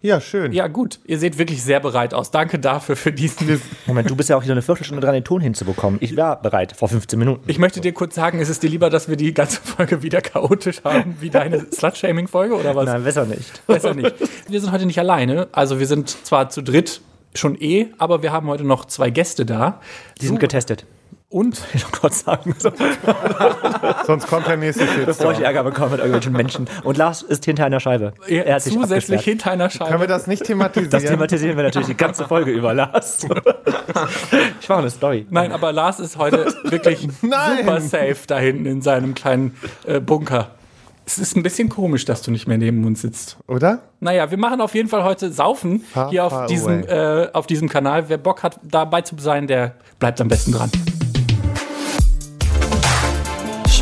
Ja, schön. Ja, gut. Ihr seht wirklich sehr bereit aus. Danke dafür für diesen. Moment, du bist ja auch hier so eine Viertelstunde dran, den Ton hinzubekommen. Ich war bereit, vor 15 Minuten. Ich möchte dir kurz sagen, ist es dir lieber, dass wir die ganze Folge wieder chaotisch haben, wie deine Slut-Shaming-Folge oder was? Nein, besser nicht. Besser nicht. Wir sind heute nicht alleine. Also wir sind zwar zu dritt schon eh, aber wir haben heute noch zwei Gäste da. Die sind getestet. Und Ich noch kurz sagen, so, Sonst kommt der nächste bevor ich. Ärger bekomme mit irgendwelchen Menschen. Und Lars ist hinter einer Scheibe. Er hat sich zusätzlich hinter einer Können wir Scheibe. das nicht thematisieren? Das thematisieren wir natürlich die ganze Folge über, Lars. Ich mache eine Story. Nein, aber Lars ist heute wirklich Nein. super safe da hinten in seinem kleinen äh, Bunker. Es ist ein bisschen komisch, dass du nicht mehr neben uns sitzt. Oder? Naja, wir machen auf jeden Fall heute Saufen Far, hier auf diesem, äh, auf diesem Kanal. Wer Bock hat, dabei zu sein, der bleibt am besten dran.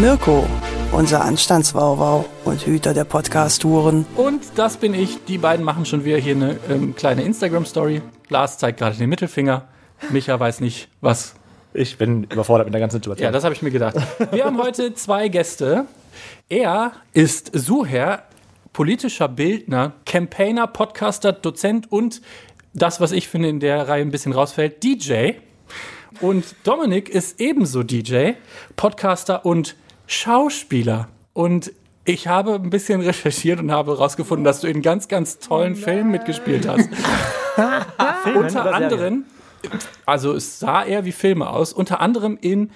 Mirko, unser Anstandswauwau und Hüter der Podcast-Touren. Und das bin ich. Die beiden machen schon wieder hier eine ähm, kleine Instagram-Story. Lars zeigt gerade den Mittelfinger. Micha weiß nicht, was. Ich bin überfordert mit der ganzen Situation. Ja, das habe ich mir gedacht. Wir haben heute zwei Gäste. Er ist Suher, politischer Bildner, Campaigner, Podcaster, Dozent und das, was ich finde in der Reihe ein bisschen rausfällt, DJ. Und Dominik ist ebenso DJ, Podcaster und Schauspieler. Und ich habe ein bisschen recherchiert und habe herausgefunden, dass du in ganz, ganz tollen Filmen mitgespielt hast. Unter anderem, also es sah eher wie Filme aus, unter anderem in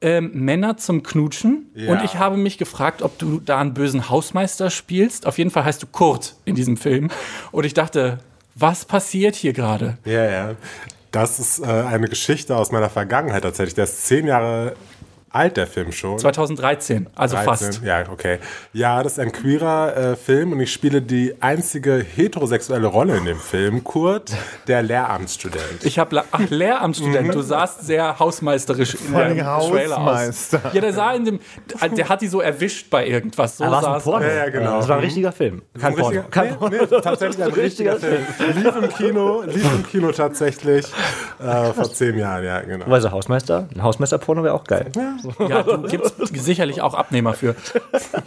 ähm, Männer zum Knutschen. Ja. Und ich habe mich gefragt, ob du da einen bösen Hausmeister spielst. Auf jeden Fall heißt du Kurt in diesem Film. Und ich dachte, was passiert hier gerade? Ja, ja. Das ist äh, eine Geschichte aus meiner Vergangenheit tatsächlich. Der ist zehn Jahre alt, der Film schon. 2013, also 13. fast. Ja, okay. Ja, das ist ein queerer äh, Film und ich spiele die einzige heterosexuelle Rolle in dem Film, Kurt, der Lehramtsstudent. Ich habe Ach, Lehramtsstudent, du sahst sehr hausmeisterisch in dem Trailer aus. Ja, der sah in dem, der hat die so erwischt bei irgendwas. So war es ein Porno. Ja, ja, genau. Das war ein richtiger Film. Kein Ein Porno. Kein nee, Porno. nee, tatsächlich ein richtiger Film. Lief im Kino, lief im Kino tatsächlich äh, vor zehn Jahren, ja, genau. Weil so Hausmeister, ein Hausmeister-Porno wäre auch geil. Ja, du gibt's sicherlich auch Abnehmer für.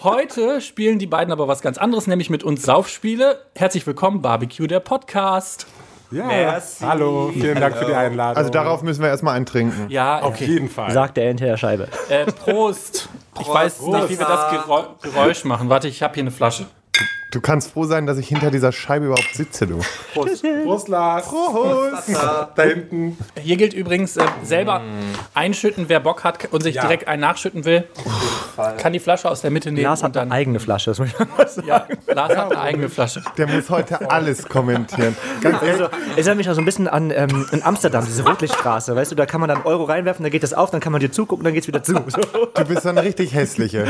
Heute spielen die beiden aber was ganz anderes, nämlich mit uns Saufspiele. Herzlich willkommen, Barbecue, der Podcast. Ja, hallo, vielen Dank für die Einladung. Also darauf müssen wir erstmal eintrinken. Ja, auf okay. jeden Fall. Sagt der hinter der Scheibe. Äh, Prost. Ich weiß nicht, wie wir das Gerä Geräusch machen. Warte, ich habe hier eine Flasche. Du kannst froh sein, dass ich hinter dieser Scheibe überhaupt sitze, du. Prost. Prost, Lars. Prost. Da hinten. Hier gilt übrigens äh, selber einschütten, wer Bock hat und sich Ja. direkt einen nachschütten will, kann die Flasche aus der Mitte nehmen Lars hat dann. eine eigene Flasche. Das muss ich mal sagen. Ja, Lars hat eine eigene Flasche. Der muss heute alles kommentieren. Ganz ehrlich, Also, erinnert mich auch so ein bisschen an ähm, in Amsterdam, diese Rotlichtstraße. Weißt du, da kann man dann Euro reinwerfen, dann geht das auf, dann kann man dir zugucken, dann geht's wieder zu. So. du bist so eine richtig hässliche.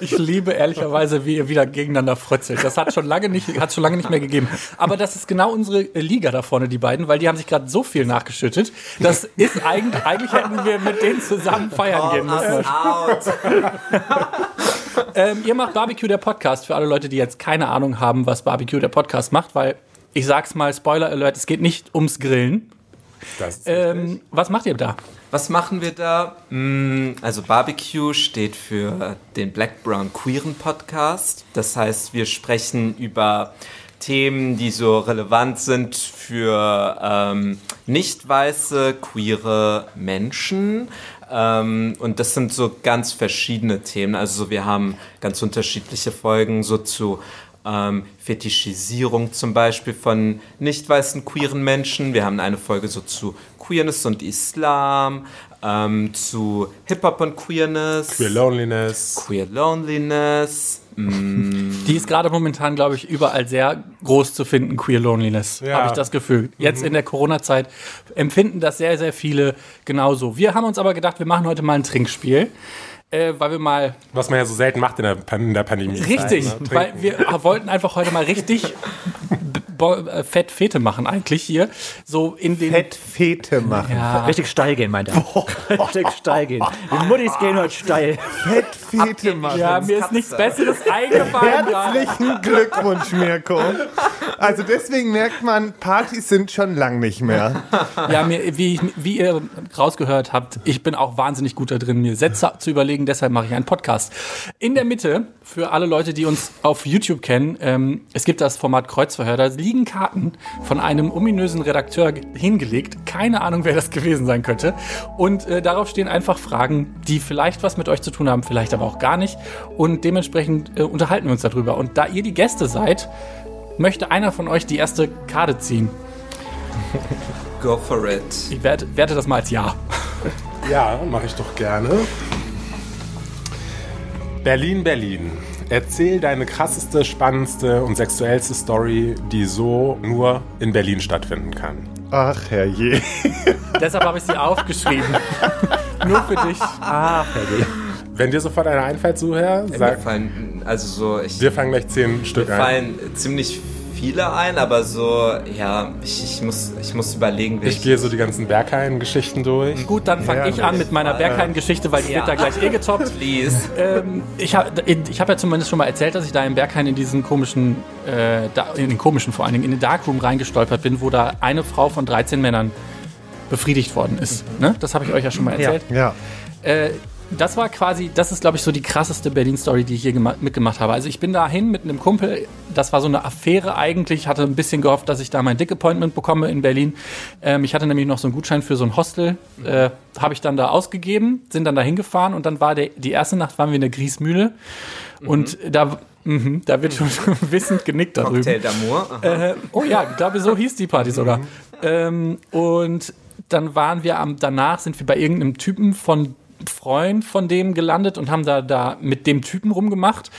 Ich liebe ehrlicherweise, wie ihr wieder gegeneinander frötzelt. Das hat schon lange nicht, hat schon lange nicht mehr gegeben. Aber das ist genau unsere Liga da vorne, die beiden, weil die haben sich gerade so viel nachgeschüttet. Das ist eigentlich, eigentlich hätten wir mit denen zusammen feiern gehen müssen. ähm, ihr macht Barbecue der Podcast für alle Leute, die jetzt keine Ahnung haben, was Barbecue der Podcast macht, weil ich sag's mal, Spoiler Alert, es geht nicht ums Grillen. Das ist Ähm, was macht ihr da? Was machen wir da? Mm, Also Barbecue steht für den Black Brown Queeren Podcast. Das heißt, wir sprechen über Themen, die so relevant sind für ähm, nicht weiße queere Menschen. Ähm, und das sind so ganz verschiedene Themen. Also wir haben ganz unterschiedliche Folgen so zu ähm, Fetischisierung zum Beispiel von nicht weißen queeren Menschen. Wir haben eine Folge so zu Queerness und Islam, ähm, zu Hip-Hop und Queerness, Queer Loneliness. Queer Loneliness. Mm, Die ist gerade momentan, glaube ich, überall sehr groß zu finden, Queer Loneliness, Ja. habe ich das Gefühl. Jetzt in der Corona-Zeit empfinden das sehr, sehr viele genauso. Wir haben uns aber gedacht, wir machen heute mal ein Trinkspiel, äh, weil wir mal Was man ja so selten macht in der, Pan in der Pandemie. richtig, ne? weil wir wollten einfach heute mal richtig äh, Fett Fete machen eigentlich hier. So in den. Fettfete machen. Ja, Richtig steil gehen, meint er. Richtig steil gehen. Die Muttis gehen heute steil. Fettfete machen. ja mir ist nichts Besseres eingefallen. gerade. Herzlichen Glückwunsch, Mirko. Also deswegen merkt man, Partys sind schon lang nicht mehr. Ja, mir, wie, wie ihr rausgehört habt, ich bin auch wahnsinnig gut da drin, mir Sätze zu überlegen, deshalb mache ich einen Podcast. In der Mitte, für alle Leute, die uns auf YouTube kennen, ähm, es gibt das Format Kreuzverhör, da liegen Karten von einem ominösen Redakteur ge- hingelegt. Keine Ahnung, wer das gewesen sein könnte. Und äh, darauf stehen einfach Fragen, die vielleicht was mit euch zu tun haben, vielleicht aber auch gar nicht. Und dementsprechend äh, unterhalten wir uns darüber. Und da ihr die Gäste seid, möchte einer von euch die erste Karte ziehen. Go for it. Ich werte, werte das mal als Ja. Ja, mache ich doch gerne. Berlin, Berlin. Erzähl deine krasseste, spannendste und sexuellste Story, die so nur in Berlin stattfinden kann. Ach, herrje. Deshalb habe ich sie aufgeschrieben. Nur für dich. Ah, Ferdi. Wenn dir sofort einer einfällt, Zuhör, Mir sag, fallen, also so, ich, wir fangen gleich zehn Stück mir ein. fallen ziemlich viele ein, aber so, ja, ich, ich, muss, ich muss überlegen, Ich gehe so die ganzen Berghain-Geschichten durch. Gut, dann fange ich an mit meiner Berghain-Geschichte, weil die Ja. wird da gleich eh getoppt. Please. Ähm, ich habe ich hab ja zumindest schon mal erzählt, dass ich da im Berghain in diesen komischen, äh, in den komischen vor allen Dingen, in den Darkroom reingestolpert bin, wo da eine Frau von 13 Männern befriedigt worden ist. Ne? Das habe ich euch ja schon mal erzählt. Ja. Äh, das war quasi, das ist glaube ich so die krasseste Berlin-Story, die ich hier gema- mitgemacht habe. Also ich bin dahin mit einem Kumpel, das war so eine Affäre eigentlich, hatte ein bisschen gehofft, dass ich da mein Dick-Appointment bekomme in Berlin. Ähm, ich hatte nämlich noch so einen Gutschein für so ein Hostel, äh, habe ich dann da ausgegeben, sind dann da hingefahren und dann war der, die erste Nacht waren wir in der Griesmühle und da, mhm, da wird schon wissend genickt darüber. Cocktail d'Amour. Äh, oh ja, ich glaube, so hieß die Party sogar. Ähm, und dann waren wir am, danach sind wir bei irgendeinem Typen von Freund von dem gelandet und haben da, da mit dem Typen rumgemacht.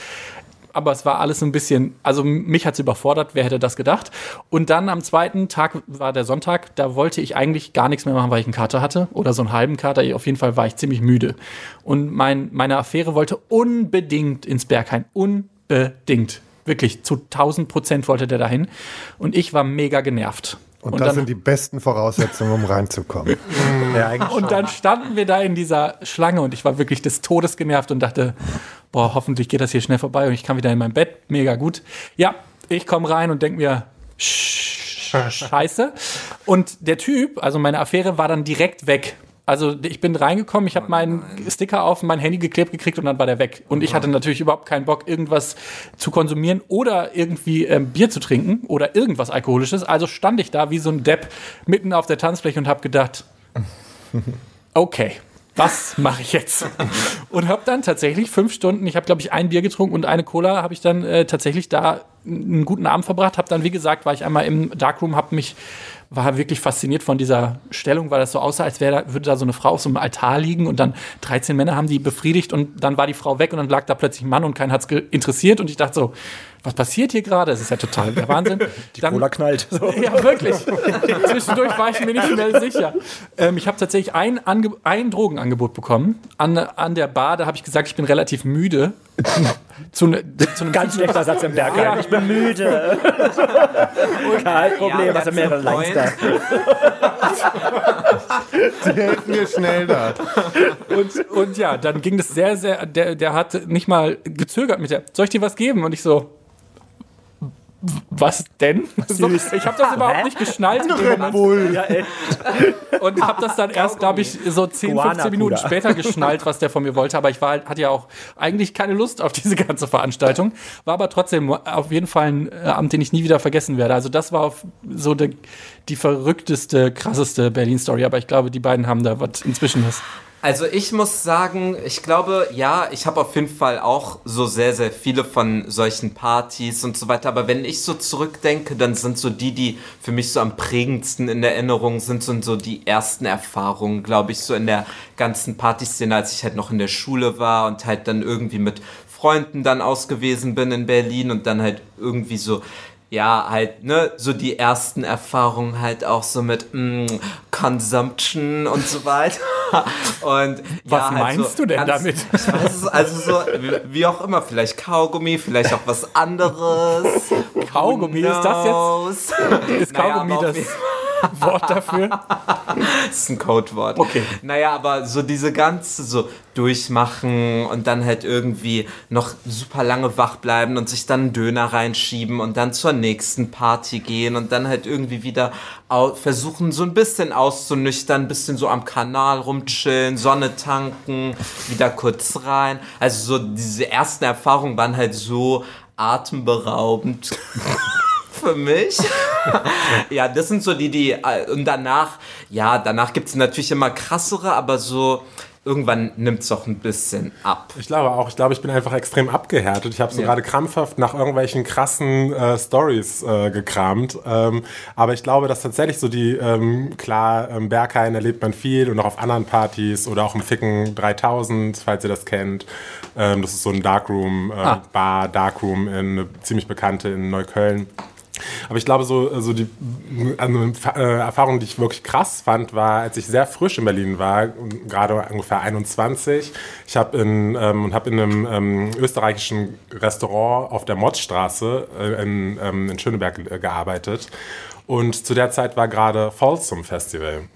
Aber es war alles so ein bisschen, also mich hat es überfordert, wer hätte das gedacht. Und dann am zweiten Tag war der Sonntag, da wollte ich eigentlich gar nichts mehr machen, weil ich einen Kater hatte oder so einen halben Kater. Auf jeden Fall war ich ziemlich müde. Und mein, meine Affäre wollte unbedingt ins Berghain. Unbedingt. Wirklich, zu 1000 Prozent wollte der dahin. Und ich war mega genervt. Und, das sind die besten Voraussetzungen, um reinzukommen. Ja, Und dann standen wir da in dieser Schlange und ich war wirklich des Todes genervt und dachte, boah, hoffentlich geht das hier schnell vorbei und ich kann wieder in mein Bett. Mega gut. Ja, ich komme rein und denke mir, "Sch- scheiße. Und der Typ, also meine Affäre, war dann direkt weg. Also ich bin reingekommen, ich habe meinen Sticker auf mein Handy geklebt gekriegt und dann war der weg. Und ich hatte natürlich überhaupt keinen Bock, irgendwas zu konsumieren oder irgendwie ähm, Bier zu trinken oder irgendwas Alkoholisches. Also stand ich da wie so ein Depp mitten auf der Tanzfläche und habe gedacht, okay, was mache ich jetzt? Und habe dann tatsächlich fünf Stunden, ich habe glaube ich ein Bier getrunken und eine Cola, habe ich dann äh, tatsächlich da einen guten Abend verbracht. Habe dann, wie gesagt, war ich einmal im Darkroom, habe mich war wirklich fasziniert von dieser Stellung, weil das so aussah, als wäre da, würde da so eine Frau auf so einem Altar liegen und dann 13 Männer haben die befriedigt und dann war die Frau weg und dann lag da plötzlich ein Mann und keinen hat's ge- interessiert und ich dachte so, was passiert hier gerade? Das ist ja total der Wahnsinn. Die Cola knallt. So. ja, wirklich. Zwischendurch war ich mir nicht mehr sicher. Ähm, ich habe tatsächlich ein, Ange ein Drogenangebot bekommen an, an der Bar. Da habe ich gesagt, ich bin relativ müde. zu, ne, zu einem Ganz schlechter Satz im Berg. Ja. Ich bin müde. Kein Problem, Ja, was that's mehrere Lines. Da. Die helfen mir schnell da. Und, und ja, dann ging das sehr, sehr. Der, der hat nicht mal gezögert mit der. Soll ich dir was geben? Und ich so. Was denn? So, ich habe das überhaupt nicht geschnallt. Red. Bull. Ja. Und habe das dann erst, glaube ich, so 10, 15 Guana-Puder. Minuten später geschnallt, was der von mir wollte. Aber ich war, halt- hatte ja auch eigentlich keine Lust auf diese ganze Veranstaltung. War aber trotzdem auf jeden Fall ein äh, Abend, den ich nie wieder vergessen werde. Also das war auf so die, die verrückteste, krasseste Berlin-Story. Aber ich glaube, die beiden haben da was inzwischen was. Also ich muss sagen, ich glaube, ja, ich habe auf jeden Fall auch so sehr, sehr viele von solchen Partys und so weiter. Aber wenn ich so zurückdenke, dann sind so die, die für mich so am prägendsten in Erinnerung sind, sind so die ersten Erfahrungen, glaube ich, so in der ganzen Partyszene, als ich halt noch in der Schule war und halt dann irgendwie mit Freunden dann ausgewesen bin in Berlin und dann halt irgendwie so ja, halt, ne, so die ersten Erfahrungen halt auch so mit mm, Consumption und so weiter. Und Was ja, halt meinst so du denn ganz- damit? Ich weiß es, also so, wie, auch immer, vielleicht Kaugummi, vielleicht auch was anderes. Kaugummi, ist das jetzt-? Ist Naja, Kaugummi auf das Wort dafür? Das ist ein Codewort. Okay. Naja, aber so diese ganze so durchmachen und dann halt irgendwie noch super lange wach bleiben und sich dann einen Döner reinschieben und dann zur nächsten Party gehen und dann halt irgendwie wieder versuchen, so ein bisschen auszunüchtern, ein bisschen so am Kanal rumchillen, Sonne tanken, wieder kurz rein. Also so diese ersten Erfahrungen waren halt so atemberaubend für mich. ja, das sind so die, die, äh, und danach, ja, danach gibt es natürlich immer krassere, aber so, irgendwann nimmt es auch ein bisschen ab. Ich glaube auch. Ich glaube, ich bin einfach extrem abgehärtet. Ich habe so Ja. gerade krampfhaft nach irgendwelchen krassen äh, Stories äh, gekramt. Ähm, aber ich glaube, dass tatsächlich so die, ähm, klar, ähm, Berghain erlebt man viel und auch auf anderen Partys oder auch im Ficken 3000, falls ihr das kennt. Ähm, das ist so ein Darkroom, äh, Ah. Bar, Darkroom, in, eine ziemlich bekannte in Neukölln. Aber ich glaube, so, so die eine äh, Erfahrung, die ich wirklich krass fand, war, als ich sehr frisch in Berlin war, gerade ungefähr 21. Ich habe in, ähm, hab in einem ähm, österreichischen Restaurant auf der Motzstraße äh, in, ähm, in Schöneberg äh, gearbeitet. Und zu der Zeit war gerade Folsom Festival.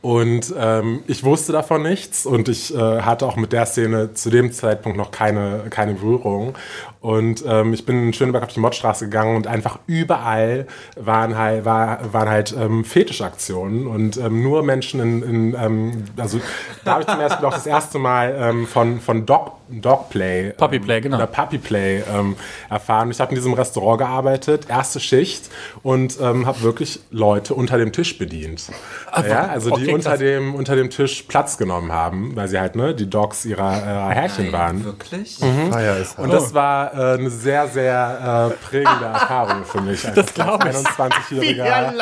Und ähm, ich wusste davon nichts und ich äh, hatte auch mit der Szene zu dem Zeitpunkt noch keine, keine Berührung. Und ähm, ich bin in Schöneberg auf die Mottstraße gegangen und einfach überall waren halt, war, waren halt ähm, Fetischaktionen und ähm, nur Menschen in, in ähm, also da habe ich zum ersten auch das erste Mal ähm, von, von Dog, Dogplay Puppy Play, genau. oder Puppy Play ähm, erfahren. Ich habe in diesem Restaurant gearbeitet, erste Schicht und habe wirklich Leute unter dem Tisch bedient. ja, also die okay, unter dem, unter dem Tisch Platz genommen haben, weil sie halt ne, die Dogs ihrer, ihrer Herrchen waren. Wirklich? Feier ist Und das war äh, eine sehr, sehr äh, prägende Erfahrung für mich als, glaub ich. als 21-jähriger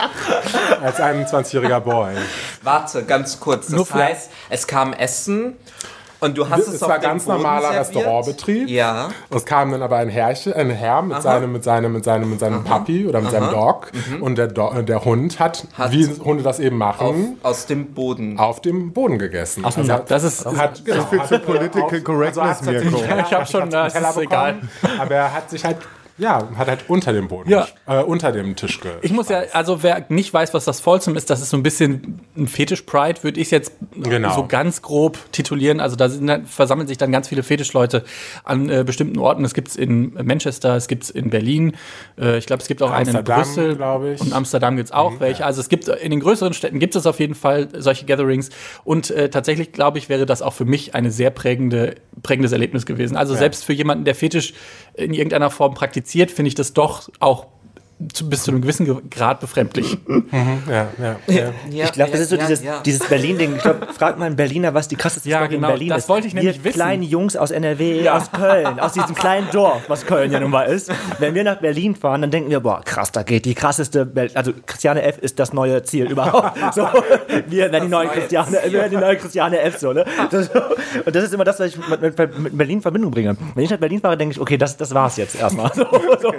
als 21-jähriger Boy. Warte, ganz kurz. Nur Das für- heißt, es kam Essen und du hast es, Es auf war ganz Boden normaler serviert? Restaurantbetrieb. Ja. Es kam dann aber ein Herrchen, ein Herr mit seinem, mit seinem, mit seinem, mit seinem Puppy oder mit seinem Dog. Und der, Do der Hund hat, Mhm. Hat- wie Hunde das eben Auf, machen, aus dem Boden. auf, dem Boden gegessen. Ach so, das ist- hat, genau, viel zu political auf- correctness, tatsächlich- Mirko. Ich hab schon, das ist egal. bekommen, Aber er hat sich halt, ja, hat halt unter dem Boden, Ja. äh, unter dem Tisch ge Ich muss ja, also wer nicht weiß, was das Folsom ist, das ist so ein bisschen ein Fetisch-Pride, würde ich jetzt Genau. so ganz grob titulieren. Also da sind, versammeln sich dann ganz viele Fetischleute an äh, bestimmten Orten. Es gibt es in Manchester, es gibt es in Berlin, äh, ich glaube, es gibt auch einen in Amsterdam, Brüssel. ich. Und Amsterdam gibt es auch welche. Also es gibt in den größeren Städten gibt es auf jeden Fall solche Gatherings. Und äh, tatsächlich, glaube ich, wäre das auch für mich eine sehr prägende, prägendes Erlebnis gewesen. Also selbst für jemanden, der Fetisch in irgendeiner Form praktiziert, finde ich das doch auch zu, bis zu einem gewissen Ge- Grad befremdlich. Ja, ja, ja. Ja, Ich glaube, das ist so ja, dieses, ja. dieses Berlin-Ding. Ich glaube, fragt mal einen Berliner, was die krasseste Ja, Story genau, in Berlin das ist. wollte ich nämlich wir wissen. kleinen Jungs aus NRW, aus Köln, aus diesem kleinen Dorf, was Köln ja nun mal ist. Wenn wir nach Berlin fahren, dann denken wir, boah, krass, da geht die krasseste, Bel also Christiane F. ist das neue Ziel überhaupt. So, wir werden die neue neue Christiane, wir werden die neue Christiane F. So, ne? das, und das ist immer das, was ich mit, mit, mit Berlin in Verbindung bringe. Wenn ich nach Berlin fahre, denke ich, okay, das, das war's jetzt erstmal. So, so,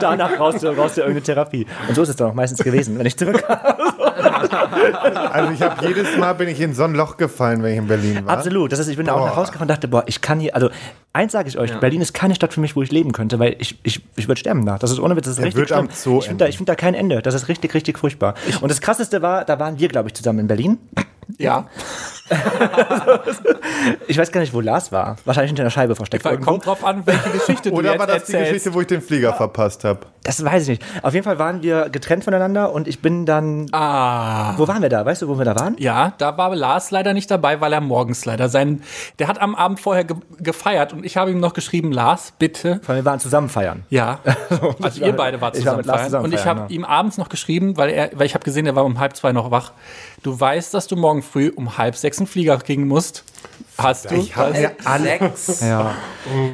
danach brauchst du irgendeine Therapie. Und so ist es dann auch meistens gewesen, wenn ich zurückkam. Also ich habe jedes Mal bin ich in so ein Loch gefallen, wenn ich in Berlin war. Absolut. Das ist, ich bin da auch Boah. nach Hause gefahren und dachte, boah, ich kann hier, also eins sage ich euch, Berlin ist keine Stadt für mich, wo ich leben könnte, weil ich, ich, ich würde sterben da. Das ist ohne Witz, das ist Er richtig schlimm. Zoo Ich finde da, ich find da kein Ende. Das ist richtig, richtig furchtbar. Und das krasseste war, da waren wir, glaube ich, zusammen in Berlin. Ja, Ich weiß gar nicht, wo Lars war. Wahrscheinlich hinter einer Scheibe versteckt. kommt drauf an, welche Geschichte du Oder jetzt war das die erzählst. Geschichte, wo ich den Flieger verpasst habe? Das weiß ich nicht. Auf jeden Fall waren wir getrennt voneinander und ich bin dann. Ah. Wo waren wir da? Weißt du, wo wir da waren? Ja, da war Lars leider nicht dabei, weil er morgens leider sein. Der hat am Abend vorher ge gefeiert und ich habe ihm noch geschrieben, Lars, bitte. Weil wir waren zusammen feiern. Ja. Also ihr beide wart war zusammen Lars feiern. zusammen Und ich feiern, habe ja. ihm abends noch geschrieben, weil er, weil ich habe gesehen, er war um halb zwei noch wach. Du weißt, dass du morgen früh um halb sechs einen Flieger kriegen musst hast du. Ich habe. Sechs. Ja.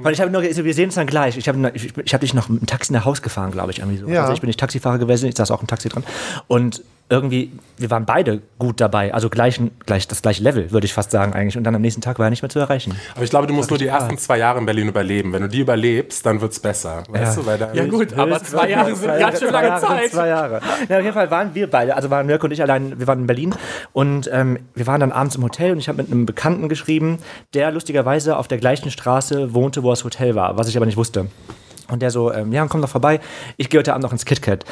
Weil ich habe noch, also wir sehen es dann gleich. Ich habe ich, ich hab dich noch mit dem Taxi nach Haus gefahren, glaube ich, irgendwie so. Ja. Also ich bin nicht Taxifahrer gewesen, ich saß auch im Taxi dran. Und irgendwie, wir waren beide gut dabei, also gleichen, gleich, das gleiche Level, würde ich fast sagen eigentlich. Und dann am nächsten Tag war er nicht mehr zu erreichen. Aber ich glaube, du musst nur die ersten zwei Jahre in Berlin überleben. Wenn du die überlebst, dann wird's besser. Weißt Ja. du, weil da Ja gut, aber zwei Jahre sind ganz schön lange Zeit. Zwei Jahre. Ja, auf jeden Fall waren wir beide, also waren Mirko und ich allein, wir waren in Berlin und ähm, wir waren dann abends im Hotel und ich habe mit einem Bekannten geschrieben, der lustigerweise auf der gleichen Straße wohnte, wo das Hotel war, was ich aber nicht wusste. Und der so, ähm, ja, komm doch vorbei, ich gehe heute Abend noch ins KitKat.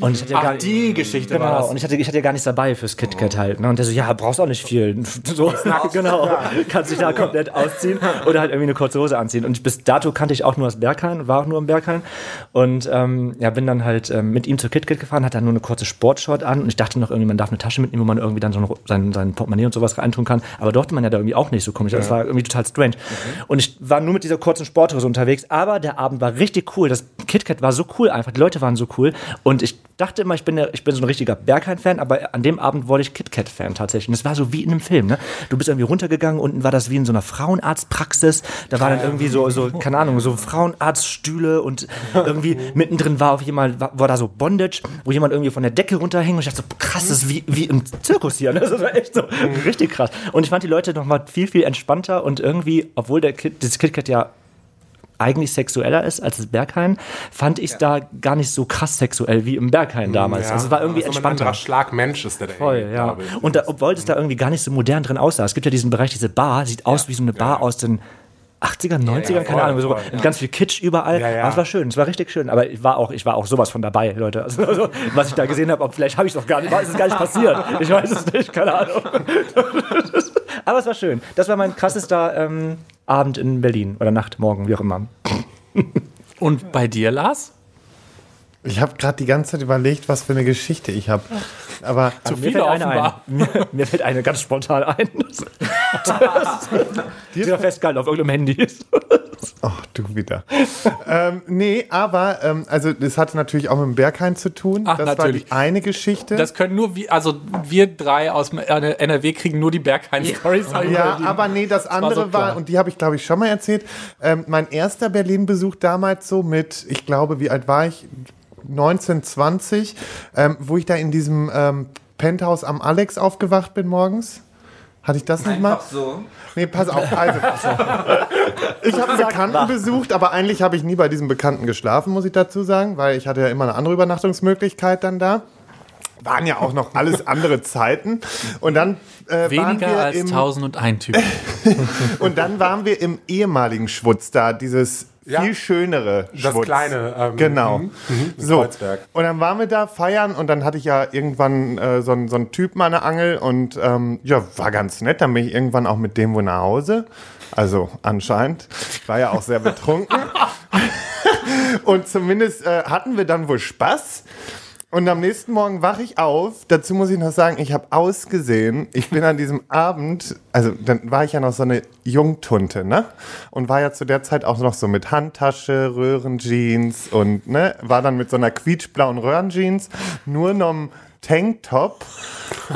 Und ich hatte ja gar Ach, die Geschichte war Genau, das. und ich hatte, ich hatte ja gar nichts dabei fürs KitKat halt. Ne? Und der so, ja, brauchst auch nicht viel. So, genau. Kannst dich da komplett ausziehen oder halt irgendwie eine kurze Hose anziehen. Und bis dato kannte ich auch nur das Berghain, war auch nur im Berghain. Und ähm, ja, bin dann halt ähm, mit ihm zur KitKat gefahren, hatte dann nur eine kurze Sportshort an. Und ich dachte noch irgendwie, man darf eine Tasche mitnehmen, wo man irgendwie dann so ein, sein, sein Portemonnaie und sowas reintun kann. Aber durfte man ja da irgendwie auch nicht so komisch. Das war irgendwie total strange. Und ich war nur mit dieser kurzen Sporthose unterwegs. Aber der Abend war richtig cool. Das KitKat war so cool einfach. Die Leute waren so cool. Und ich dachte immer, ich bin, ich bin so ein richtiger Berghain-Fan, aber an dem Abend wurde ich KitKat-Fan tatsächlich. Und es war so wie in einem Film. Ne? Du bist irgendwie runtergegangen, unten war das wie in so einer Frauenarztpraxis. Da war dann irgendwie so, so keine Ahnung, so Frauenarztstühle und irgendwie mittendrin war auf jemand, war, war da so Bondage, wo jemand irgendwie von der Decke runterhing und ich dachte so, krass, das ist wie, wie im Zirkus hier. Ne? Das war echt so richtig krass. Und ich fand die Leute nochmal viel, viel entspannter und irgendwie, obwohl der Kit, das KitKat ja eigentlich sexueller ist als das Berghain, fand ich es da gar nicht so krass sexuell wie im Berghain damals. Ja. Also es war irgendwie so ein entspannter. anderer Schlag Mensch ist der da Voll, ja. Und da, obwohl es da irgendwie gar nicht so modern drin aussah. Es gibt ja diesen Bereich, diese Bar, sieht aus wie so eine Bar aus den 80ern, 90ern, keine voll, Ahnung, so, voll, mit ganz viel Kitsch überall. Ja, ja. Aber es war schön, es war richtig schön. Aber ich war auch, ich war auch sowas von dabei, Leute. Also, also, was ich da gesehen habe, ob- vielleicht habe ich es doch gar nicht, ist es gar nicht passiert. Ich weiß es nicht, keine Ahnung. Aber es war schön. Das war mein krassester ähm, Abend in Berlin oder Nacht, morgen, wie auch immer. Und bei dir, Lars? Ich habe gerade die ganze Zeit überlegt, was für eine Geschichte ich habe. Aber Zu Mir viele fällt eine ein. Mir, mir fällt eine ganz spontan ein. Die ist ja festgehalten auf irgendeinem Handy. Ach, du wieder. ähm, nee, aber ähm, also das hatte natürlich auch mit dem Berghain zu tun. Ach, das natürlich. war die eine Geschichte. Das können nur wir, also wir drei aus NRW kriegen nur die Berghain-Stories. ja, aber nee, das andere so war, und die habe ich glaube ich schon mal erzählt, ähm, mein erster Berlin-Besuch damals so mit, ich glaube, wie alt war ich? 19, 20, ähm, wo ich da in diesem ähm, Penthouse am Alex aufgewacht bin morgens. Hatte ich das nicht mal? Einfach so. Nee, pass auf. Also, ich habe einen Bekannten besucht, aber eigentlich habe ich nie bei diesem Bekannten geschlafen, muss ich dazu sagen, weil ich hatte ja immer eine andere Übernachtungsmöglichkeit dann da. Waren ja auch noch alles andere Zeiten. Und dann äh, waren Weniger wir als im, 1001 Typ. und dann waren wir im ehemaligen Schwutz da, dieses Ja. viel schönere Das Schwutz. kleine, ähm, genau. mhm, mhm, in so. Kreuzberg. Und dann waren wir da feiern und dann hatte ich ja irgendwann äh, so, einen- so einen Typen an der Angel und ähm, ja, war ganz nett. Dann bin ich irgendwann auch mit dem wohl nach Hause. Also anscheinend. Ich war ja auch sehr betrunken. und zumindest äh, hatten wir dann wohl Spaß. Und am nächsten Morgen wache ich auf. Dazu muss ich noch sagen, ich habe ausgesehen. Ich bin an diesem Abend, also dann war ich ja noch so eine Jungtunte, ne? Und war ja zu der Zeit auch noch so mit Handtasche, Röhrenjeans und ne, war dann mit so einer quietschblauen Röhrenjeans, nur noch einem Tanktop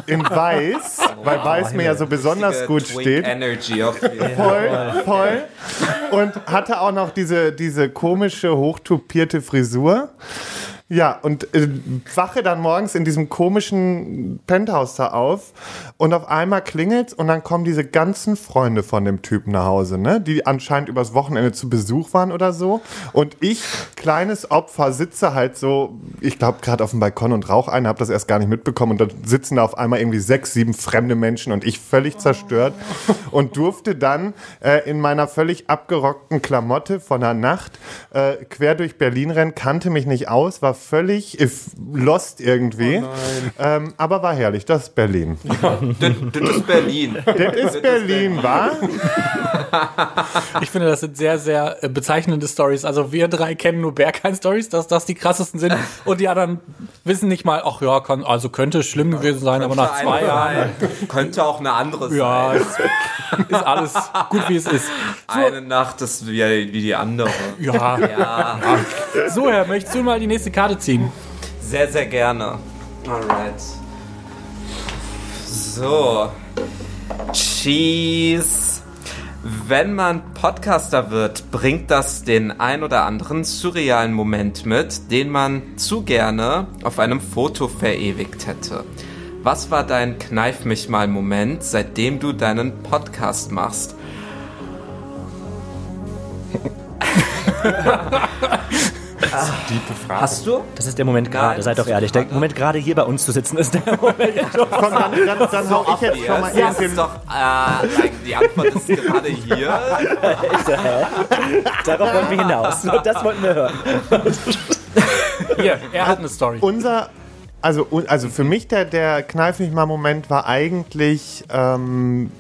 in weiß, weil weiß mir ja so besonders gut Twink steht. Energy. Voll, voll. Und hatte auch noch diese, diese komische, hochtupierte Frisur. Ja, und äh, wache dann morgens in diesem komischen Penthouse da auf und auf einmal klingelt's und dann kommen diese ganzen Freunde von dem Typen nach Hause, ne? Die anscheinend übers Wochenende zu Besuch waren oder so. Und ich, kleines Opfer, sitze halt so, ich glaube, gerade auf dem Balkon und rauch einen, habe das erst gar nicht mitbekommen und dann sitzen da auf einmal irgendwie sechs, sieben fremde Menschen und ich völlig zerstört und durfte dann äh, in meiner völlig abgerockten Klamotte von der Nacht äh, quer durch Berlin rennen, kannte mich nicht aus, war völlig if- lost irgendwie, ähm, aber war herrlich, das ist Berlin. Das, das ist Berlin. Das ist Berlin, war? Ich finde, das sind sehr, sehr äh, bezeichnende Stories. Also wir drei kennen nur Berghain-Stories, dass das die krassesten sind. Und die anderen wissen nicht mal, ach ja, kann, also könnte schlimm gewesen sein, aber nach zwei Jahren. Könnte auch eine andere ja, sein. ist, ist alles gut, wie es ist. Eine Nacht ist wie, wie die andere. Ja. Ja, So, Herr, möchtest du mal die nächste Karte ziehen? sehr, sehr gerne. Alright. So. Cheese. Wenn man Podcaster wird, bringt das den ein oder anderen surrealen Moment mit, den man zu gerne auf einem Foto verewigt hätte. Was war dein Kneif mich mal Moment, seitdem du deinen Podcast machst? Frage. Hast du? Das ist der Moment gerade, seid doch ehrlich. Der. Moment gerade hier bei uns zu sitzen ist der Moment. Komm, dann, dann, dann hau ich jetzt schon mal Ja, das ist doch, äh, die Antwort ist gerade hier. Darauf wollten wir hinaus. Nur das wollten wir hören. Hier, er hat eine Story. unser, also, also für mich der, der Kneif mich mal Moment war eigentlich ähm,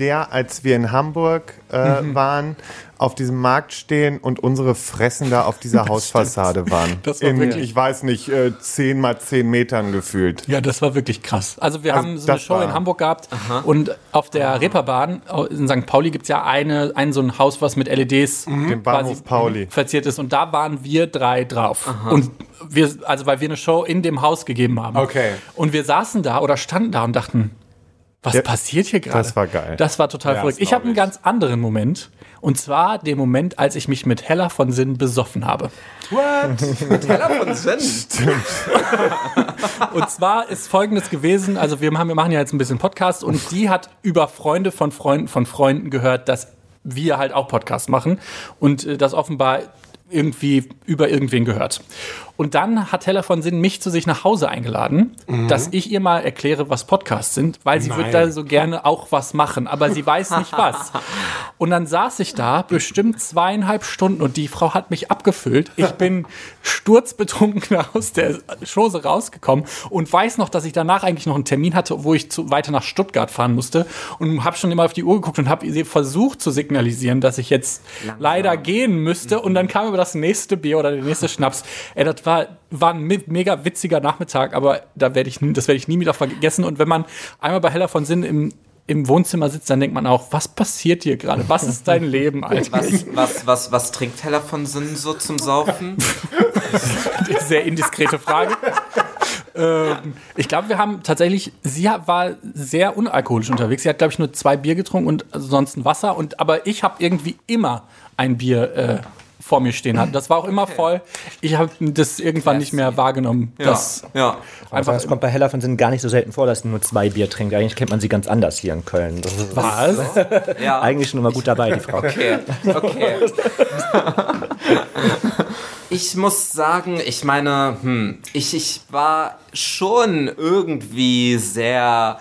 der, als wir in Hamburg äh, Mhm. waren, auf diesem Markt stehen und unsere Fressen da auf dieser Hausfassade waren. Das war in, wirklich- ich weiß nicht, äh, 10 mal 10 Metern gefühlt. Ja, das war wirklich krass. Also wir Also haben so eine das Show in Hamburg gehabt und auf der Reeperbahn in St. Pauli gibt es ja eine, ein so ein Haus, was mit LEDs Den Bahnhof Pauli. verziert ist und da waren wir drei drauf. Und wir, also weil wir eine Show in dem Haus gegeben haben. Okay. Und wir saßen da oder standen da und dachten, was Ja, passiert hier gerade? das war geil. Das war total Ja, verrückt. Ich habe einen ganz anderen Moment. Und zwar den Moment, als ich mich mit Hella von Sinn besoffen habe. Teller von Sinn. Und zwar ist folgendes gewesen, also wir, haben, wir machen ja jetzt ein bisschen Podcast und die hat über Freunde von Freunden von Freunden gehört, dass wir halt auch Podcast machen und äh, das offenbar irgendwie über irgendwen gehört. Und dann hat Hella von Sinn mich zu sich nach Hause eingeladen, dass ich ihr mal erkläre, was Podcasts sind, weil sie Nein. wird da so gerne auch was machen, aber sie weiß nicht was. Und dann saß ich da bestimmt zweieinhalb Stunden und die Frau hat mich abgefüllt. Ich bin sturzbetrunken aus der Chose rausgekommen und weiß noch, dass ich danach eigentlich noch einen Termin hatte, wo ich zu, weiter nach Stuttgart fahren musste und habe schon immer auf die Uhr geguckt und habe versucht zu signalisieren, dass ich jetzt leider gehen müsste. Und dann kam aber das nächste Bier oder der nächste Schnaps. Ey, das war, war ein me- mega witziger Nachmittag, aber da werde ich, das werde ich nie wieder vergessen. Und wenn man einmal bei Heller von Sinn im im Wohnzimmer sitzt, dann denkt man auch, was passiert hier gerade? Was ist dein Leben eigentlich? Was, was, was, was trinkt Teller von Sinn so zum Saufen? Sehr indiskrete Frage. ähm, ich glaube, wir haben tatsächlich, sie war sehr unalkoholisch unterwegs. Sie hat, glaube ich, nur zwei Bier getrunken und ansonsten Wasser. Und, aber ich habe irgendwie immer ein Bier äh, vor mir stehen hatten. Das war auch immer voll. Ich habe das irgendwann nicht mehr wahrgenommen. Das ja. Einfach, einfach es kommt bei Hella von Sinn gar nicht so selten vor, dass sie nur zwei Bier trinkt. Eigentlich kennt man sie ganz anders hier in Köln. Das ist was? ja. eigentlich schon immer gut dabei, die Frau. Okay, okay. Ich muss sagen, ich meine, hm, ich, ich war schon irgendwie sehr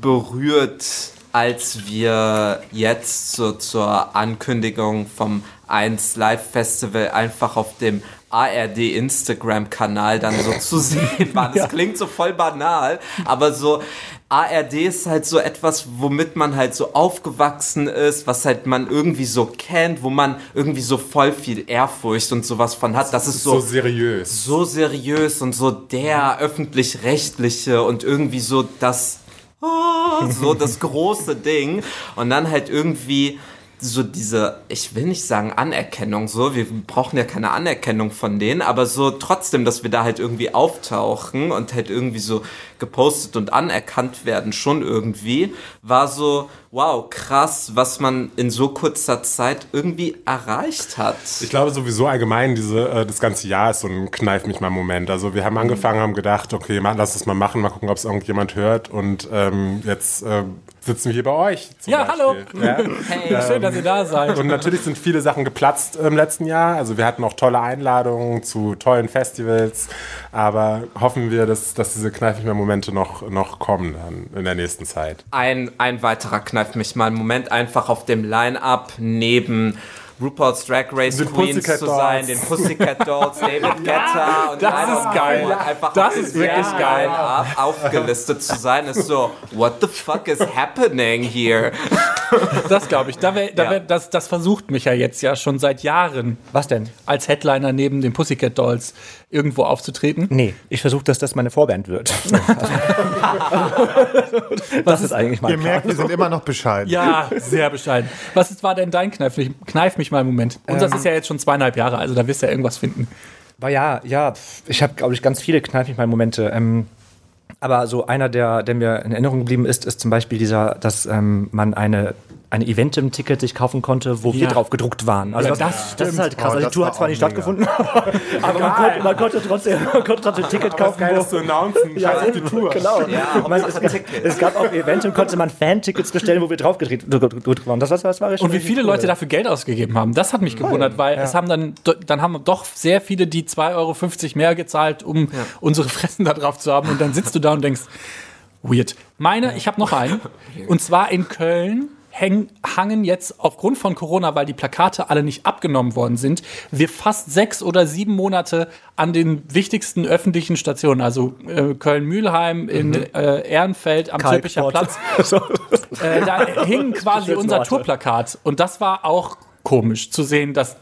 berührt, als wir jetzt so zur Ankündigung vom 1 Live Festival einfach auf dem ARD Instagram-Kanal dann so zu sehen waren. Das klingt so voll banal, aber so ARD ist halt so etwas, womit man halt so aufgewachsen ist, was halt man irgendwie so kennt, wo man irgendwie so voll viel Ehrfurcht und sowas von hat. Das ist So so, seriös. so seriös und so der öffentlich-rechtliche und irgendwie so das ah, so das große Ding. Und dann halt irgendwie so diese, ich will nicht sagen Anerkennung, so, wir brauchen ja keine Anerkennung von denen, aber so trotzdem, dass wir da halt irgendwie auftauchen und halt irgendwie so gepostet und anerkannt werden, schon irgendwie, war so, wow, krass, was man in so kurzer Zeit irgendwie erreicht hat. Ich glaube sowieso allgemein, diese, äh, das ganze Jahr ist so ein Kneif mich mal Moment. Also wir haben angefangen, haben gedacht, okay, mal, lass es mal machen, mal gucken, ob es irgendjemand hört. Und ähm, jetzt äh, sitzen wir hier bei euch. zum Ja, Beispiel. Ja? Hey, Schön, dass ihr da seid. Und natürlich sind viele Sachen geplatzt im letzten Jahr. Also wir hatten auch tolle Einladungen zu tollen Festivals. Aber hoffen wir, dass, dass diese Kneif mich mal Momente noch, noch kommen dann in der nächsten Zeit. ein, ein weiterer kneift mich mal. Moment einfach auf dem Line-Up neben RuPaul's Drag Race Den Queens Pussycat zu sein, Dolls. den Pussycat Dolls, David Guetta und das ist geil. einfach Das auf ist dem wirklich geil. Line-Up aufgelistet zu sein, ist so, what the fuck is happening here? Das glaube ich. Da wär, da Ja. wär, das, das versucht mich ja jetzt ja schon seit Jahren Was denn? als Headliner neben den Pussycat Dolls irgendwo aufzutreten. Nee, ich versuche, dass das meine Vorband wird. das ist eigentlich mein Ihr merkt, wir sind immer noch bescheiden. Ja, sehr bescheiden. Was ist, war denn dein Kneif, mich- Kneif mich mal im Moment? Und das ist ja jetzt schon zweieinhalb Jahre, also da wirst du ja irgendwas finden. Aber ja, ja, ich habe, glaube ich, ganz viele kneif mich mal Momente. Ähm, aber so einer, der, der mir in Erinnerung geblieben ist, ist zum Beispiel dieser, dass ähm, man eine ein Eventim-Ticket sich kaufen konnte, wo wir Ja. drauf gedruckt waren. Also Ja, das, das ist halt krass. Oh, also die Tour hat zwar nicht stattgefunden, aber man konnte, man konnte trotzdem, man konnte trotzdem ein Ticket kaufen. Geil, das zu announcen. Scheiß auf die Tour. Genau. Ja, Man, es, es gab auf Eventim, konnte man Fan-Tickets bestellen, wo wir drauf gedruckt waren. Das, das, das war Und wie viele cool. Leute dafür Geld ausgegeben haben, das hat mich gewundert, weil es haben dann, dann haben doch sehr viele die 2,50 Euro mehr gezahlt, um unsere Fressen da drauf zu haben. Und dann sitzt du da und denkst, weird. Meine, ich habe noch einen. Und zwar in Köln häng, hangen jetzt aufgrund von Corona, weil die Plakate alle nicht abgenommen worden sind, wir fast sechs oder sieben Monate an den wichtigsten öffentlichen Stationen, also äh, Köln-Mühlheim, in äh, Ehrenfeld, am Zülpicher. Platz. Äh, da hing quasi unser. Tourplakat. Und das war auch komisch zu sehen, dass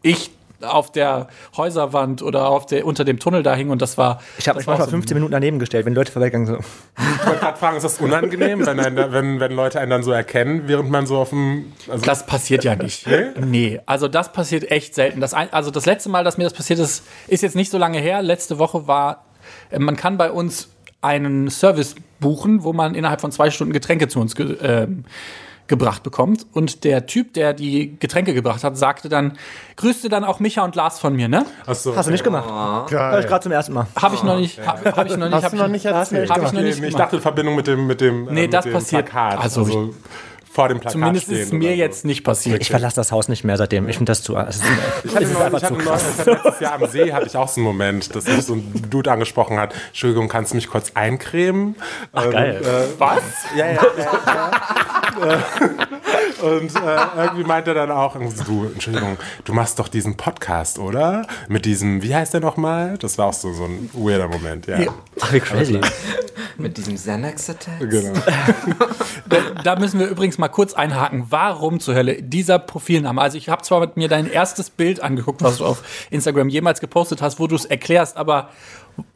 ich auf der Häuserwand oder auf der, unter dem Tunnel da hing und das war. Ich habe das mich manchmal so- 15 Minuten daneben gestellt, wenn Leute vorbeigegangen so. Ich wollte gerade fragen, ist das unangenehm, wenn, ein, wenn, wenn Leute einen dann so erkennen, während man so auf dem. Also Das passiert ja nicht. Nee, also das passiert echt selten. Das ein, also das letzte Mal, dass mir das passiert ist, ist jetzt nicht so lange her. Letzte Woche war, äh, man kann bei uns einen Service buchen, wo man innerhalb von zwei Stunden Getränke zu uns ähm, gebracht bekommt. Und der Typ, der die Getränke gebracht hat, sagte dann, grüßte dann auch Micha und Lars von mir, ne? Achso, Hast du nicht gemacht? Habe ich gerade zum ersten Mal. Habe ich noch nicht, hab, hab ich noch nicht, Hast hab du ich noch nicht erzählt? Hab ich noch nicht ich dachte in Verbindung mit dem, mit dem, Nee, äh, das mit dem passiert- Plakat. also Also, vor dem Plakat Zumindest stehen ist mir so. jetzt nicht passiert. Ich verlasse das Haus nicht mehr seitdem. Ich finde das zu. Also, Ich hatte, neulich, ich hatte neulich, ich hatte letztes Jahr am See hatte ich auch so einen Moment, dass mich so ein Dude angesprochen hat. Entschuldigung, kannst du mich kurz eincremen? Ach, geil. äh, Was? Ja, ja. ja. Und äh, irgendwie meinte er dann auch, du, Entschuldigung, du machst doch diesen Podcast, oder? Mit diesem, wie heißt der nochmal? Das war auch so, so ein weirder Moment, ja. ach, wie crazy. Mit diesem Xanax-Attack. Genau. Da müssen wir übrigens mal kurz einhaken. Warum zur Hölle dieser Profilname? Also ich habe zwar mit mir dein erstes Bild angeguckt, was du auf Instagram jemals gepostet hast, wo du es erklärst, aber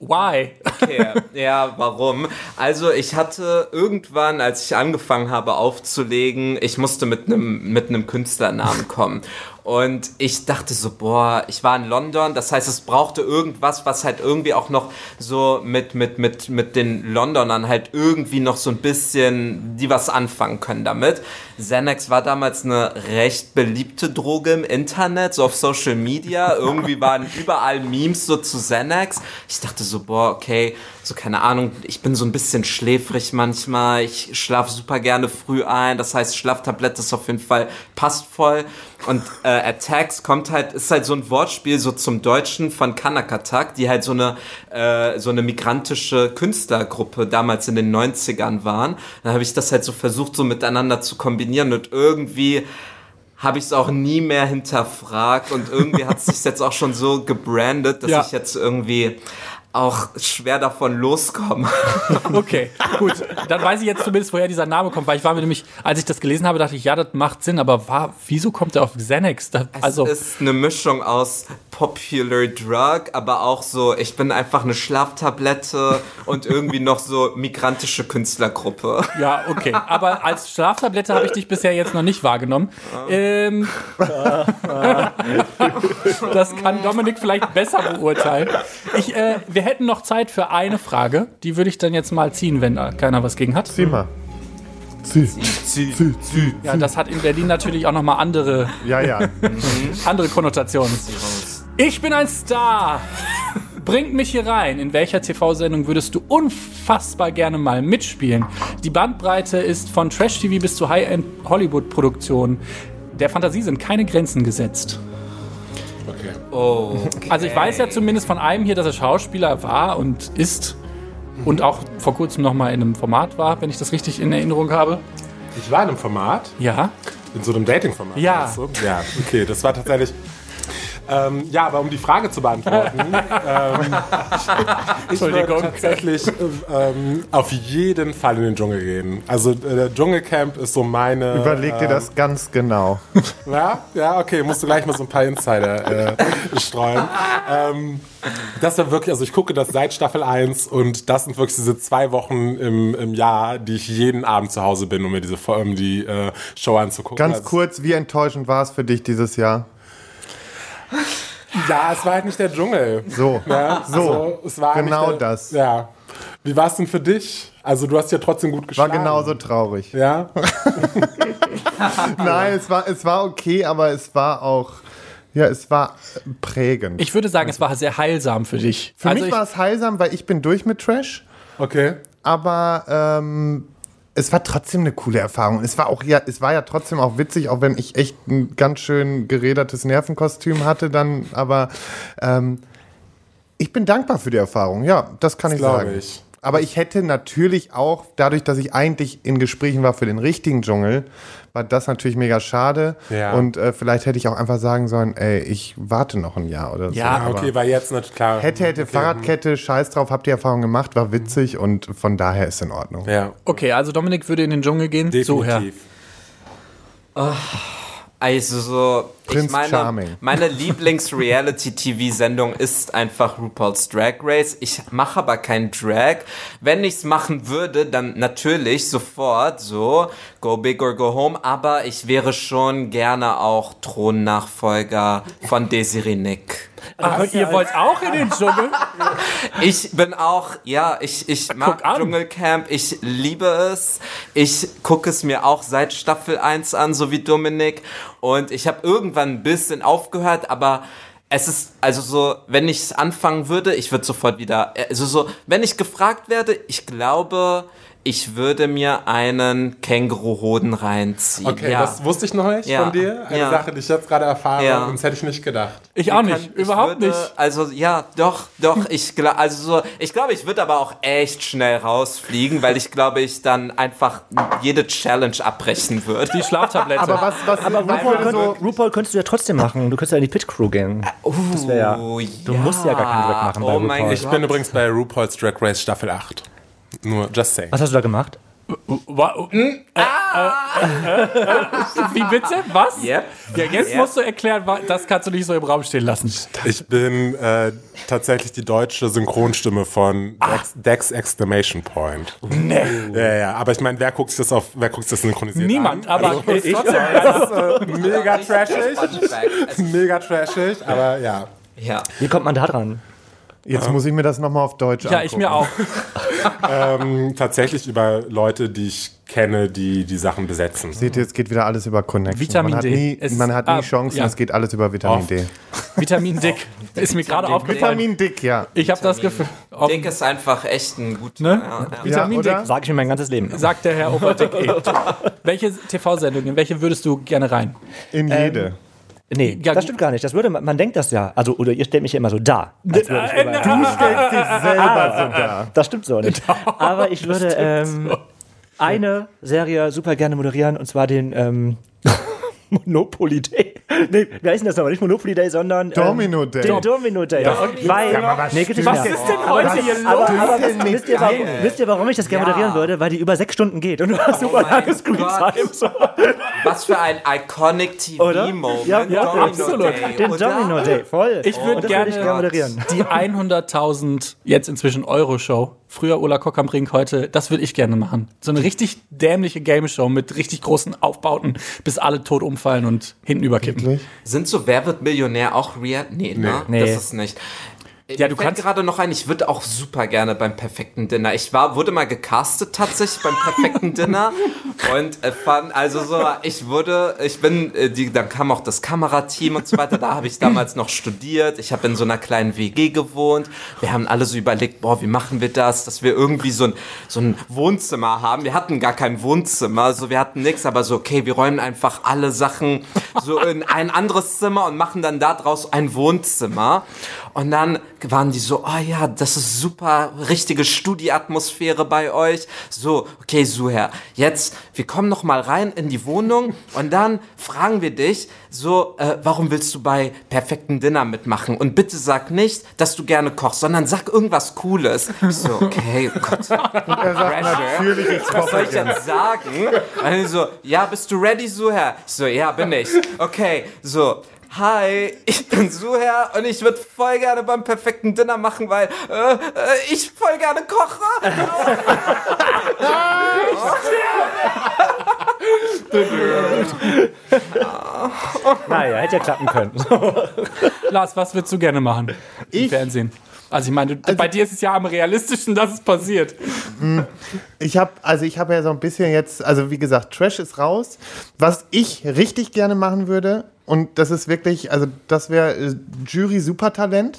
why? Okay, ja, warum? Also ich hatte irgendwann, als ich angefangen habe aufzulegen, ich musste mit einem mit einem Künstlernamen kommen. Und ich dachte so, boah, ich war in London, das heißt, es brauchte irgendwas, was halt irgendwie auch noch so mit, mit, mit, mit den Londonern halt irgendwie noch so ein bisschen, die was anfangen können damit. Xanax war damals eine recht beliebte Droge im Internet, so auf Social Media. Irgendwie waren überall Memes so zu Xanax. Ich dachte so, boah, okay, so keine Ahnung, ich bin so ein bisschen schläfrig manchmal. Ich schlafe super gerne früh ein. Das heißt, Schlaftablette ist auf jeden Fall passt voll. Und äh, Attacks kommt halt, ist halt so ein Wortspiel so zum Deutschen von Kanakatak, die halt so eine, äh, so eine migrantische Künstlergruppe damals in den 90ern waren. Dann habe ich das halt so versucht, so miteinander zu kombinieren und irgendwie habe ich es auch nie mehr hinterfragt und irgendwie hat es sich jetzt auch schon so gebrandet, dass Ja. ich jetzt irgendwie auch schwer davon loskomme. Okay, gut. Dann weiß ich jetzt zumindest, woher dieser Name kommt, weil ich war mir nämlich, als ich das gelesen habe, dachte ich, ja, das macht Sinn, aber war, wieso kommt er auf Xanax? Da, also, es ist eine Mischung aus Popular Drug, aber auch so, ich bin einfach eine Schlaftablette und irgendwie noch so migrantische Künstlergruppe. ja, okay. Aber als Schlaftablette habe ich dich bisher jetzt noch nicht wahrgenommen. Ähm, das kann Dominik vielleicht besser beurteilen. Ich, äh, wir hätten noch Zeit für eine Frage. Die würde ich dann jetzt mal ziehen, wenn da keiner was gegen hat. Zieh mal. Zieh. Zieh, zieh. Ja, das hat in Berlin natürlich auch nochmal andere, Ja, ja. andere Konnotationen. Ich bin ein Star. Bringt mich hier rein. In welcher TV-Sendung würdest du unfassbar gerne mal mitspielen? Die Bandbreite ist von Trash-TV bis zu High-End-Hollywood-Produktionen. Der Fantasie sind keine Grenzen gesetzt. Okay. Oh. Also ich weiß ja zumindest von einem hier, dass er Schauspieler war und ist und auch vor kurzem noch mal in einem Format war, wenn ich das richtig in Erinnerung habe. Ich war in einem Format, Ja. in so einem Dating-Format. Ja. du? Ja, okay, das war tatsächlich. Ähm, ja, aber um die Frage zu beantworten, ähm, ich würde tatsächlich ähm, auf jeden Fall in den Dschungel gehen. Also äh, der Dschungelcamp ist so meine. Überleg dir das ganz genau. Ja, ja, okay, musst du gleich mal so ein paar Insider äh, streuen. Ähm, das war wirklich, also ich gucke das seit Staffel 1 und das sind wirklich diese zwei Wochen im, im Jahr, die ich jeden Abend zu Hause bin, um mir diese um die äh, Show anzugucken. Ganz Also- kurz, wie enttäuschend war es für dich dieses Jahr? Ja, es war halt nicht der Dschungel. So, Ja, so, also, es war genau der, das. Ja. Wie war es denn für dich? Also du hast ja trotzdem gut War geschlagen. genauso traurig. Ja? Nein, es war, es war okay, aber es war auch, ja, es war prägend. Ich würde sagen, es war sehr heilsam für dich. Für also mich ich, war es heilsam, weil ich bin durch mit Trash, Okay. aber ähm, es war trotzdem eine coole Erfahrung. Es war auch ja, es war ja trotzdem auch witzig, auch wenn ich echt ein ganz schön gerädertes Nervenkostüm hatte, dann, aber ähm, ich bin dankbar für die Erfahrung. Ja, das kann ich glaube sagen. ich. Aber ich hätte natürlich auch, dadurch, dass ich eigentlich in Gesprächen war für den richtigen Dschungel, war das natürlich mega schade. Ja. Und äh, vielleicht hätte ich auch einfach sagen sollen, ey, ich warte noch ein Jahr oder so. Ja, Ah, okay, war jetzt nicht klar. Hätte, hätte, okay. Fahrradkette, scheiß drauf, hab die Erfahrung gemacht, war witzig und von daher ist in Ordnung. Ja, okay, also Dominik würde in den Dschungel gehen. So, Herr. definitiv. Also so, Prinz ich meine, Charming. meine Lieblings-Reality-TV-Sendung ist einfach RuPaul's Drag Race. Ich mache aber kein Drag. Wenn ich's machen würde, dann natürlich sofort so Go Big or Go Home. Aber ich wäre schon gerne auch Thronnachfolger von Desiree Nick. Ach, ihr wollt auch in den Dschungel? Ich bin auch, ja, ich, ich mag. Dschungelcamp, ich liebe es. Ich gucke es mir auch seit Staffel 1 an, so wie Dominik. Und ich habe irgendwann ein bisschen aufgehört, aber es ist, also so, wenn ich es anfangen würde, ich würde sofort wieder, also so, wenn ich gefragt werde, ich glaube, ich würde mir einen Känguruhoden reinziehen. Okay, ja. das wusste ich noch nicht Ja. von dir. Eine Ja. Sache, die ich jetzt gerade erfahre, Ja. das hätte ich nicht gedacht. Ich auch nicht, ich überhaupt würde, nicht. Also ja, doch, doch. Ich glaube, also so, ich glaube, ich würde aber auch echt schnell rausfliegen, weil ich glaube, ich dann einfach jede Challenge abbrechen würde. Die Schlaftablette. Aber was, was, Aber RuPaul, so, könnt, RuPaul könntest du ja trotzdem machen. Du könntest ja in die Pit Crew gehen. Das wär ja, Oh, du musst ja gar keinen Drag machen bei Oh mein RuPaul. Ich bin übrigens bei RuPaul's Drag Race Staffel 8. Nur, just saying. Was hast du da gemacht? Wa- äh, äh, äh, Wie bitte? Was? Yep. Ja, jetzt Yep. musst du erklären, das kannst du nicht so im Raum stehen lassen. Ich bin äh, tatsächlich die deutsche Synchronstimme von Dex, Dex Exclamation Point. Nee. Ja, ja, aber ich meine, wer guckt sich das auf, wer guckt das synchronisiert Niemand, an? aber Also, ist trotzdem äh, mega trashig. Mega trashig, aber ja. ja. Wie kommt man da dran? Jetzt muss ich mir das nochmal auf Deutsch Ja, ich angucken. mir auch. Ähm, tatsächlich über Leute, die ich kenne, die die Sachen besetzen. Seht ihr, es geht wieder alles über Connection. Vitamin man hat D. Nie, Es- man hat nie ah, Chancen, ja. es geht alles über Vitamin Oft. D. Vitamin Dick. Ist mir gerade aufgefallen. Vitamin dick, ja. Ich habe das Gefühl. Dick ist einfach echt ein guter. ne? Ja, ja. Vitamin Ja? Dick, Sag ich mir mein ganzes Leben. sagt der Herr Oberdick. eh. welche TV-Sendungen, welche würdest du gerne rein? In jede. Nee, Ja, das stimmt gar nicht. Das würde man, man denkt das ja. Also, oder ihr stellt mich ja immer so da. Als würde ich Äh, immer- Du stellst dich selber so dar. Das stimmt so nicht. Aber ich würde ähm, eine Serie super gerne moderieren und zwar den ähm, Monopoly Day. Nee, wie heißt denn das nochmal? Nicht Monopoly Day, sondern. Domino ähm, Day. Den Domino Day. Weil. nee, geht nicht Was mehr. ist denn heute hier los? Aber, aber denn wisst, ihr, warum, wisst ihr, warum ich das gerne Ja. moderieren würde? Weil die über sechs Stunden geht und du hast super mein lange Screentime. So. Was für ein iconic? TV-Moment. Ja, ja, Domino absolut. Day, Den oder? Domino Day, voll. Ich würde Und das gerne, ich gerne moderieren. die 100.000 jetzt inzwischen Euro-Show. Früher Ulla Kock am Brink, heute, das würde ich gerne machen. So eine richtig dämliche Game-Show mit richtig großen Aufbauten, bis alle tot umfallen und hinten überkippen. Sind so Wer wird Millionär auch real? Nee, ne? Nee. Das ist nicht. Ja, Mir du kannst- gerade noch ein, ich würde auch super gerne beim perfekten Dinner. Ich war, wurde mal gecastet tatsächlich beim perfekten Dinner und äh, fand, also so, ich wurde, ich bin, äh, die, dann kam auch das Kamerateam und so weiter. Da habe ich damals noch studiert. Ich habe in so einer kleinen WG gewohnt. Wir haben alle so überlegt, boah, wie machen wir das, dass wir irgendwie so ein, so ein Wohnzimmer haben. Wir hatten gar kein Wohnzimmer, also wir hatten nichts, aber so, okay, wir räumen einfach alle Sachen so in ein anderes Zimmer und machen dann da draus ein Wohnzimmer. Und dann waren die so, oh ja, das ist super, richtige Studieatmosphäre bei euch. So, okay, Suher, jetzt, wir kommen noch mal rein in die Wohnung und dann fragen wir dich, so, äh, warum willst du bei perfekten Dinner mitmachen? Und bitte sag nicht, dass du gerne kochst, sondern sag irgendwas Cooles. Ich So, okay, oh Gott. Er sagt natürlich, ich Was soll ich jetzt sagen? Also, ja, bist du ready, Suher? Ich so, ja, bin ich. Okay, so. Hi, ich bin Suher und ich würde voll gerne beim perfekten Dinner machen, weil äh, äh, ich voll gerne koche. Naja, hätte ja klappen können. Lars, was würdest du gerne machen? Im Ich? Fernsehen. Also ich meine, du, bei dir ist es ja am realistischen, dass es passiert. Ich habe also ich habe ja so ein bisschen jetzt, also wie gesagt, Trash ist raus. Was ich richtig gerne machen würde, und das ist wirklich, also das wäre äh, Jury Supertalent.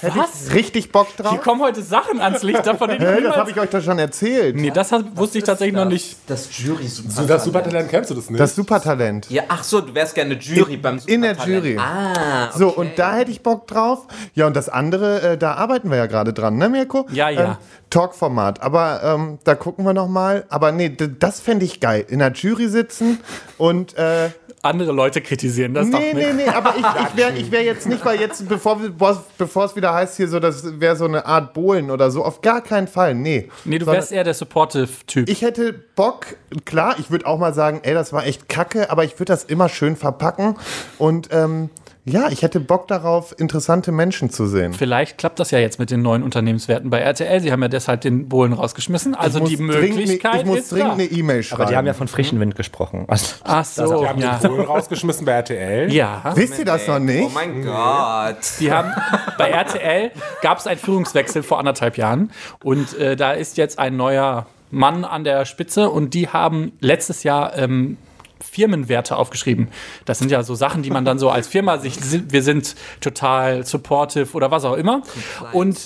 Hätte Was? ich richtig Bock Hier drauf. kommen heute Sachen ans Licht, davon den ich Hä, das habe ich euch doch schon erzählt. Nee, das hat, wusste ich tatsächlich noch nicht. Das Jury So, das Supertalent kennst du das nicht? Das Supertalent. Ja, ach so, du wärst gerne Jury beim In der Supertalent. Jury. Ah, okay. So, und da hätte ich Bock drauf. Ja, und das andere, äh, da arbeiten wir ja gerade dran, ne, Mirko? Ja, ja. Ähm, Talkformat. Aber ähm, da gucken wir noch mal. Aber nee, das fände ich geil. In der Jury sitzen und äh, Andere Leute kritisieren das doch Nee, nicht. nee, nee, aber ich, ich wäre ich wär jetzt nicht, weil jetzt, bevor es wieder heißt hier so, das wäre so eine Art Bohlen oder so, auf gar keinen Fall, nee. Nee, du Sondern wärst eher der Supportive-Typ. Ich hätte Bock, klar, ich würde auch mal sagen, ey, das war echt kacke, aber ich würde das immer schön verpacken und ähm, ja, ich hätte Bock darauf, interessante Menschen zu sehen. Vielleicht klappt das ja jetzt mit den neuen Unternehmenswerten bei RTL. Sie haben ja deshalb den Bohlen rausgeschmissen. Also die ne- Möglichkeit Ich muss ist dringend da. eine E-Mail schreiben. Aber die haben ja von frischen Wind gesprochen. Also, Ach so, Die haben ja. den Polen rausgeschmissen bei RTL. Ja, Wisst ihr das noch Oh nicht? mein Gott. die haben bei RTL gab es einen Führungswechsel vor anderthalb Jahren und äh, da ist jetzt ein neuer Mann an der Spitze und die haben letztes Jahr ähm, Firmenwerte aufgeschrieben. Das sind ja so Sachen, die man dann so als Firma sich, wir sind total supportive oder was auch immer. Und.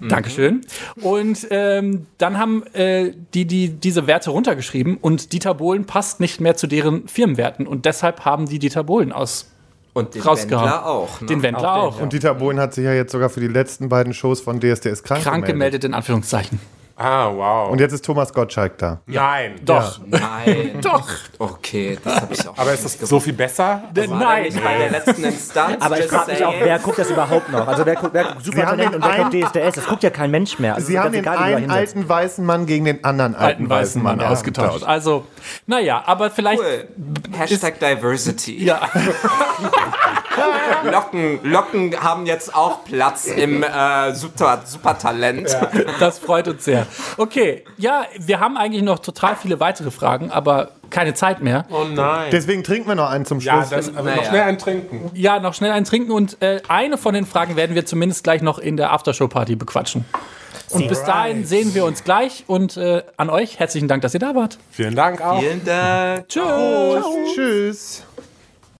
Dankeschön. Und ähm, dann haben äh, die, die diese Werte runtergeschrieben und Dieter Bohlen passt nicht mehr zu deren Firmenwerten und deshalb haben die Dieter Bohlen aus Und den rausgehauen. Wendler auch. Ne? Den Wendler auch. Und Dieter Bohlen hat sich ja jetzt sogar für die letzten beiden Shows von DSDS krank, Krank gemeldet. gemeldet in Anführungszeichen. Ah, wow. Und jetzt ist Thomas Gottschalk da. Nein. Doch. Nein. Doch. Okay, das habe ich auch. Aber ist das so viel besser? Der Nein. nicht bei der letzten Instanz? aber ich frage mich auch, wer guckt das überhaupt noch? Also wer guckt, wer guckt Supertalent den und wer guckt DSDS? Das guckt ja kein Mensch mehr. Also Sie ist haben den egal, einen alten weißen Mann gegen den anderen alten, alten weißen Mann ausgetauscht. Also, naja, aber vielleicht. Cool. Hashtag Diversity. Ja, Locken, Locken haben jetzt auch Platz im äh, Super, Supertalent. das freut uns sehr. Okay, ja, wir haben eigentlich noch total viele weitere Fragen, aber keine Zeit mehr. Oh nein. Deswegen trinken wir noch einen zum Ja, Schluss. dann also naja. noch schnell ein Trinken. Ja, noch schnell ein Trinken und äh, eine von den Fragen werden wir zumindest gleich noch in der Aftershow-Party bequatschen. Und bis dahin sehen wir uns gleich und äh, an euch herzlichen Dank, dass ihr da wart. Vielen Dank auch. Vielen Dank. Tschüss. Tschüss.